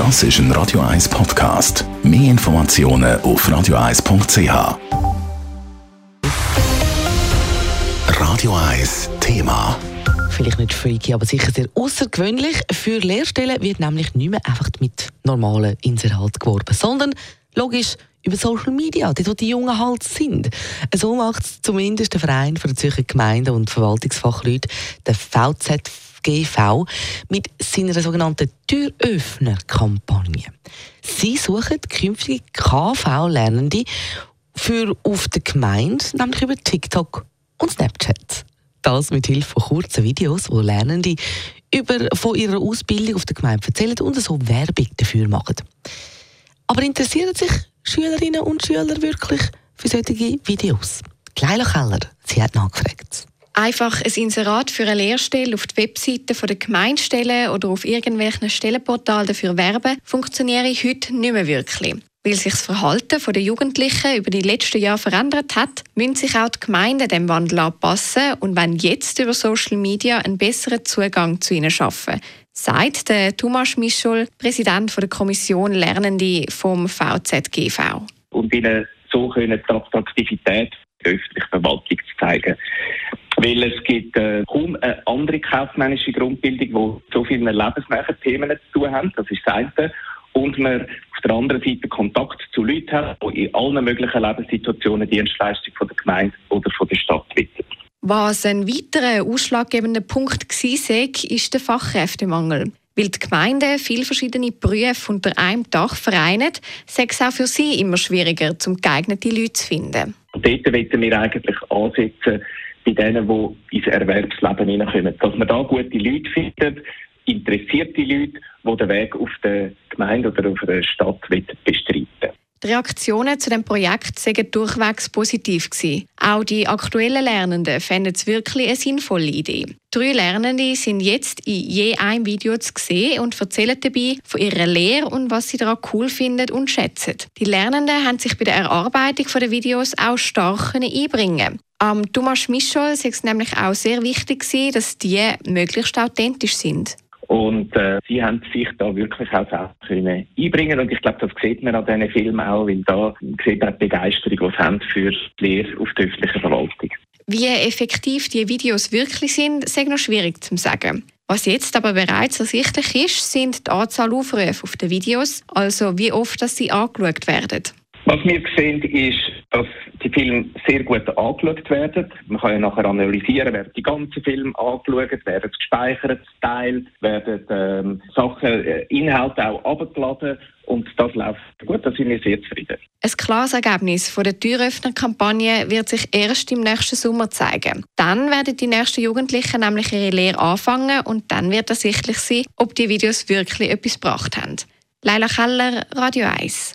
Das ist ein Radio 1 Podcast. Mehr Informationen auf radio1.ch. Radio 1 Thema. Vielleicht nicht freaky, aber sicher sehr außergewöhnlich. Für Lehrstellen wird nämlich nicht mehr einfach mit normalen Inserat geworben, sondern logisch über Social Media, dort wo die Jungen halt sind. So macht es zumindest der Verein für die Zürcher Gemeinden und Verwaltungsfachleute, der VZGV, mit seiner sogenannten Türöffner-Kampagne. Sie suchen künftige KV-Lernende für auf der Gemeinde, nämlich über TikTok und Snapchat. Das mit Hilfe von kurzen Videos, wo Lernende über, von ihrer Ausbildung auf der Gemeinde erzählen und so Werbung dafür machen. Aber interessieren sich Schülerinnen und Schüler wirklich für solche Videos? Leila Keller, sie hat nachgefragt. Einfach ein Inserat für eine Lehrstelle auf die Webseite der Gemeinde stellen oder auf irgendwelchen Stellenportalen dafür werben, funktioniert heute nicht mehr wirklich. Weil sich das Verhalten der Jugendlichen über die letzten Jahre verändert hat, müssen sich auch die Gemeinden dem Wandel anpassen und wollen jetzt über Social Media einen besseren Zugang zu ihnen schaffen, sagt der Thomas Mischol, Präsident der Kommission Lernende vom VZGV. Und ihnen so können die Attraktivität der öffentlichen Verwaltung zu zeigen. Weil es gibt äh, kaum eine andere kaufmännische Grundbildung, die so viele lebensnahen Themen zu tun haben. Das ist das eine und man auf der anderen Seite Kontakt zu Leuten hat, die in allen möglichen Lebenssituationen Dienstleistung von der Gemeinde oder von der Stadt bieten. Was ein weiterer ausschlaggebender Punkt war, ist der Fachkräftemangel. Weil die Gemeinden viele verschiedene Berufe unter einem Dach vereinen, sei es auch für sie immer schwieriger, um geeignete Leute zu finden. Und dort wollen wir eigentlich ansetzen, bei denen, die ins Erwerbsleben hineinkommen. Dass man da gute Leute findet, interessierte Leute, die den Weg auf der Gemeinde oder auf der Stadt bestreiten die Reaktionen zu dem Projekt sind durchwegs positiv. Auch die aktuellen Lernenden fanden es wirklich eine sinnvolle Idee. Drei Lernende sind jetzt in je einem Video zu sehen und erzählen dabei von ihrer Lehre und was sie daran cool finden und schätzen. Die Lernenden haben sich bei der Erarbeitung der Videos auch stark einbringen. Am Thomas Mischol ist es nämlich auch sehr wichtig, dass die möglichst authentisch sind. Und äh, sie haben sich da wirklich auch selber können einbringen und ich glaube, das sieht man an diesen Filmen auch, weil da sieht man die Begeisterung, die sie haben für die Lehre auf der öffentlichen Verwaltung. Wie effektiv die Videos wirklich sind, ist noch schwierig zu sagen. Was jetzt aber bereits ersichtlich ist, sind die Anzahl Aufrufe auf den Videos, also wie oft dass sie angeschaut werden. Was wir sehen, ist, Filme sehr gut angeschaut werden. Man kann ja nachher analysieren, werden die ganzen Filme angeschaut, werden gespeichert, geteilt, werden ähm, Sachen, äh, Inhalte auch abgeladen und das läuft gut, da sind wir sehr zufrieden. Ein klares Ergebnis von der Türöffner-Kampagne wird sich erst im nächsten Sommer zeigen. Dann werden die nächsten Jugendlichen nämlich ihre Lehre anfangen und dann wird ersichtlich sein, ob die Videos wirklich etwas gebracht haben. Leila Keller, Radio 1.